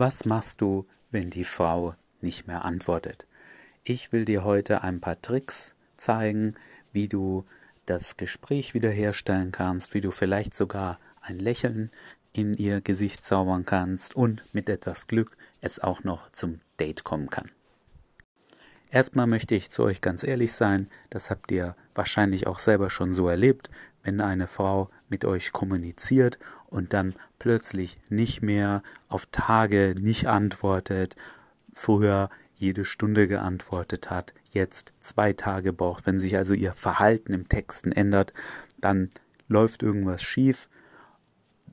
Was machst du, wenn die Frau nicht mehr antwortet? Ich will dir heute ein paar Tricks zeigen, wie du das Gespräch wiederherstellen kannst, wie du vielleicht sogar ein Lächeln in ihr Gesicht zaubern kannst und mit etwas Glück es auch noch zum Date kommen kann. Erstmal möchte ich zu euch ganz ehrlich sein, das habt ihr wahrscheinlich auch selber schon so erlebt, wenn eine Frau mit euch kommuniziert und dann plötzlich nicht mehr auf Tage nicht antwortet, früher jede Stunde geantwortet hat, jetzt zwei Tage braucht, wenn sich also ihr Verhalten im Texten ändert, dann läuft irgendwas schief,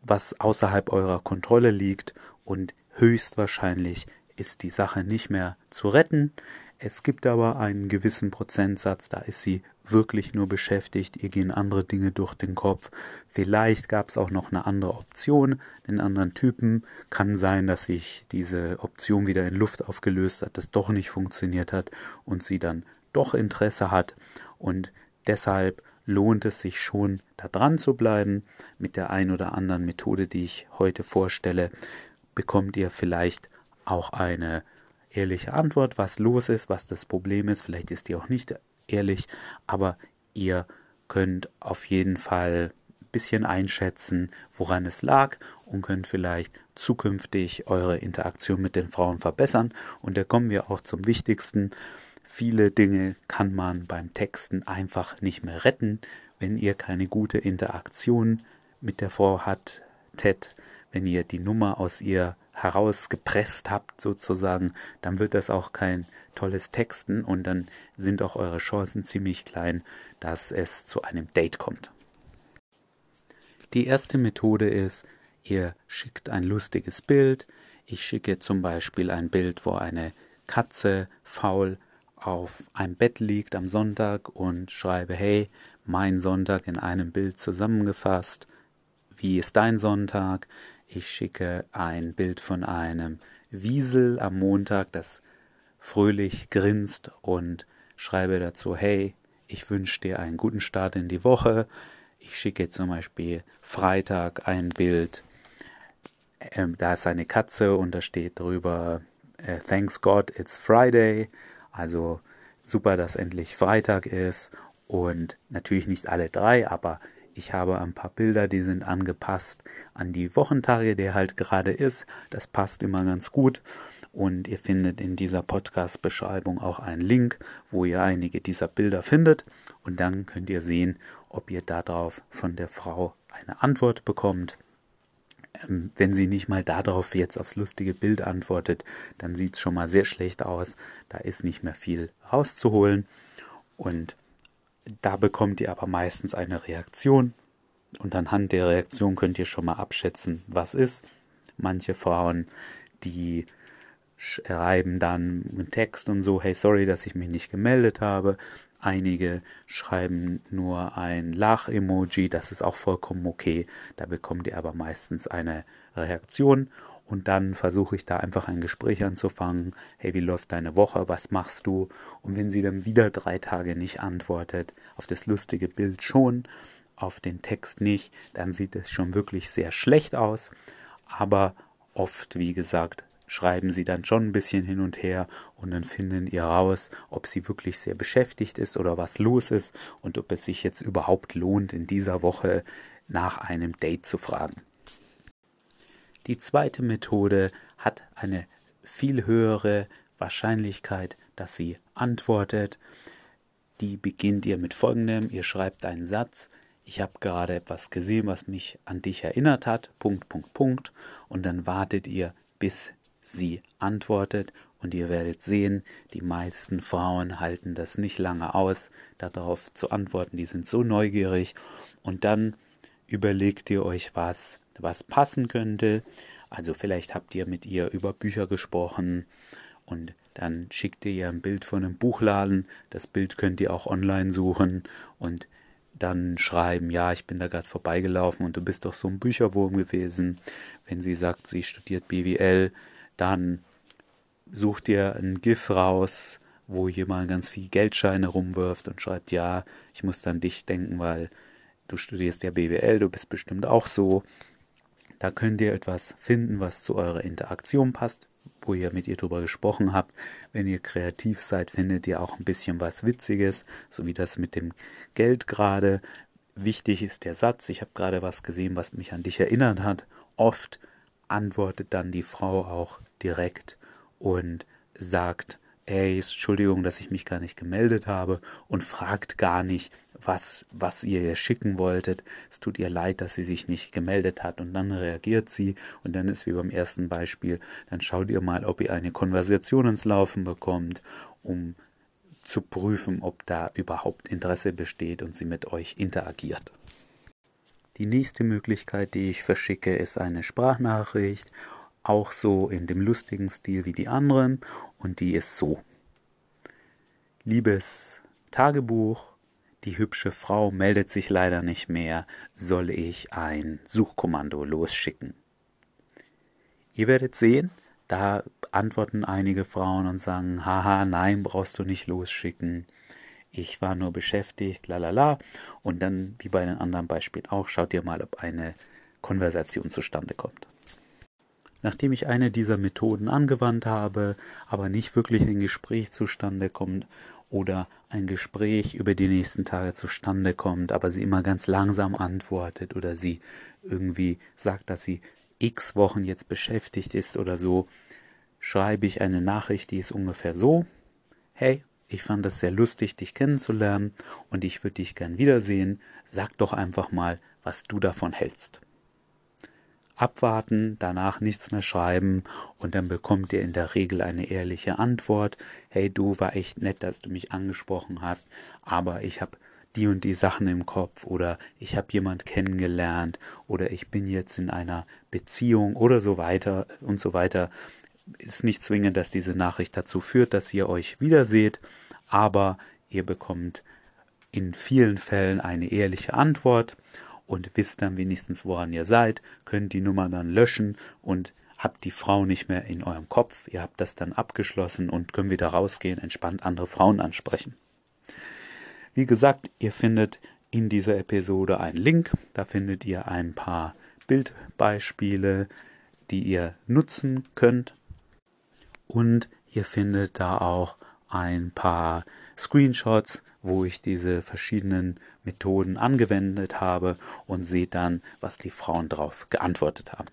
was außerhalb eurer Kontrolle liegt und höchstwahrscheinlich ist die Sache nicht mehr zu retten. Es gibt aber einen gewissen Prozentsatz, da ist sie wirklich nur beschäftigt, ihr gehen andere Dinge durch den Kopf. Vielleicht gab es auch noch eine andere Option, einen anderen Typen. Kann sein, dass sich diese Option wieder in Luft aufgelöst hat, das doch nicht funktioniert hat und sie dann doch Interesse hat. Und deshalb lohnt es sich schon, da dran zu bleiben. Mit der ein oder anderen Methode, die ich heute vorstelle, bekommt ihr vielleicht auch eine ehrliche Antwort, was los ist, was das Problem ist. Vielleicht ist die auch nicht ehrlich, aber ihr könnt auf jeden Fall ein bisschen einschätzen, woran es lag und könnt vielleicht zukünftig eure Interaktion mit den Frauen verbessern. Und da kommen wir auch zum Wichtigsten. Viele Dinge kann man beim Texten einfach nicht mehr retten, wenn ihr keine gute Interaktion mit der Frau hattet, wenn ihr die Nummer aus ihr herausgepresst habt sozusagen, dann wird das auch kein tolles Texten und dann sind auch eure Chancen ziemlich klein, dass es zu einem Date kommt. Die erste Methode ist, ihr schickt ein lustiges Bild. Ich schicke zum Beispiel ein Bild, wo eine Katze faul auf einem Bett liegt am Sonntag und schreibe, hey, mein Sonntag in einem Bild zusammengefasst. Wie ist dein Sonntag? Ich schicke ein Bild von einem Wiesel am Montag, das fröhlich grinst und schreibe dazu, hey, ich wünsche dir einen guten Start in die Woche. Ich schicke zum Beispiel Freitag ein Bild, ähm, da ist eine Katze und da steht drüber, äh, Thanks God, it's Friday. Also super, dass endlich Freitag ist. Und natürlich nicht alle drei, aber ich habe ein paar Bilder, die sind angepasst an die Wochentage, der halt gerade ist. Das passt immer ganz gut. Und ihr findet in dieser Podcast-Beschreibung auch einen Link, wo ihr einige dieser Bilder findet. Und dann könnt ihr sehen, ob ihr darauf von der Frau eine Antwort bekommt. Ähm, wenn sie nicht mal darauf jetzt aufs lustige Bild antwortet, dann sieht es schon mal sehr schlecht aus. Da ist nicht mehr viel rauszuholen. Und da bekommt ihr aber meistens eine Reaktion und anhand der Reaktion könnt ihr schon mal abschätzen, was ist. Manche Frauen, die schreiben dann einen Text und so, hey, sorry, dass ich mich nicht gemeldet habe. Einige schreiben nur ein Lach-Emoji, das ist auch vollkommen okay. Da bekommt ihr aber meistens eine Reaktion und dann versuche ich da einfach ein Gespräch anzufangen. Hey, wie läuft deine Woche? Was machst du? Und wenn sie dann wieder drei Tage nicht antwortet, auf das lustige Bild schon, auf den Text nicht, dann sieht es schon wirklich sehr schlecht aus. Aber oft, wie gesagt, schreiben sie dann schon ein bisschen hin und her und dann finden ihr raus, ob sie wirklich sehr beschäftigt ist oder was los ist und ob es sich jetzt überhaupt lohnt, in dieser Woche nach einem Date zu fragen. Die zweite Methode hat eine viel höhere Wahrscheinlichkeit, dass sie antwortet. Die beginnt ihr mit folgendem, ihr schreibt einen Satz, ich habe gerade etwas gesehen, was mich an dich erinnert hat, Punkt, Punkt, Punkt, und dann wartet ihr, bis sie antwortet. Und ihr werdet sehen, die meisten Frauen halten das nicht lange aus, darauf zu antworten, die sind so neugierig. Und dann überlegt ihr euch was, was passen könnte. Also vielleicht habt ihr mit ihr über Bücher gesprochen und dann schickt ihr ihr ein Bild von einem Buchladen. Das Bild könnt ihr auch online suchen und dann schreiben, ja, ich bin da gerade vorbeigelaufen und du bist doch so ein Bücherwurm gewesen. Wenn sie sagt, sie studiert BWL, dann sucht ihr ein GIF raus, wo jemand ganz viel Geldscheine rumwirft und schreibt, ja, ich muss an dich denken, weil du studierst ja BWL, du bist bestimmt auch so Da könnt ihr etwas finden, was zu eurer Interaktion passt, wo ihr mit ihr drüber gesprochen habt. Wenn ihr kreativ seid, findet ihr auch ein bisschen was Witziges, so wie das mit dem Geld gerade. Wichtig ist der Satz, ich habe gerade was gesehen, was mich an dich erinnert hat. Oft antwortet dann die Frau auch direkt und sagt, ey, Entschuldigung, dass ich mich gar nicht gemeldet habe und fragt gar nicht, was, was ihr ihr schicken wolltet. Es tut ihr leid, dass sie sich nicht gemeldet hat und dann reagiert sie und dann ist wie beim ersten Beispiel, dann schaut ihr mal, ob ihr eine Konversation ins Laufen bekommt, um zu prüfen, ob da überhaupt Interesse besteht und sie mit euch interagiert. Die nächste Möglichkeit, die ich verschicke, ist eine Sprachnachricht auch so in dem lustigen Stil wie die anderen und die ist so. Liebes Tagebuch, die hübsche Frau meldet sich leider nicht mehr, soll ich ein Suchkommando losschicken? Ihr werdet sehen, da antworten einige Frauen und sagen, haha, nein, brauchst du nicht losschicken. Ich war nur beschäftigt, lalala. Und dann, wie bei den anderen Beispielen auch, schaut ihr mal, ob eine Konversation zustande kommt. Nachdem ich eine dieser Methoden angewandt habe, aber nicht wirklich ein Gespräch zustande kommt oder ein Gespräch über die nächsten Tage zustande kommt, aber sie immer ganz langsam antwortet oder sie irgendwie sagt, dass sie x Wochen jetzt beschäftigt ist oder so, schreibe ich eine Nachricht, die ist ungefähr so, hey, ich fand es sehr lustig, dich kennenzulernen und ich würde dich gern wiedersehen, sag doch einfach mal, was du davon hältst abwarten, danach nichts mehr schreiben und dann bekommt ihr in der Regel eine ehrliche Antwort. Hey, du war echt nett, dass du mich angesprochen hast, aber ich habe die und die Sachen im Kopf oder ich habe jemand kennengelernt oder ich bin jetzt in einer Beziehung oder so weiter und so weiter. Ist nicht zwingend, dass diese Nachricht dazu führt, dass ihr euch wiederseht, aber ihr bekommt in vielen Fällen eine ehrliche Antwort und wisst dann wenigstens, woran ihr seid, könnt die Nummer dann löschen und habt die Frau nicht mehr in eurem Kopf. Ihr habt das dann abgeschlossen und könnt wieder rausgehen, entspannt andere Frauen ansprechen. Wie gesagt, ihr findet in dieser Episode einen Link. Da findet ihr ein paar Bildbeispiele, die ihr nutzen könnt. Und ihr findet da auch ein paar Screenshots, wo ich diese verschiedenen Methoden angewendet habe und seht dann, was die Frauen darauf geantwortet haben.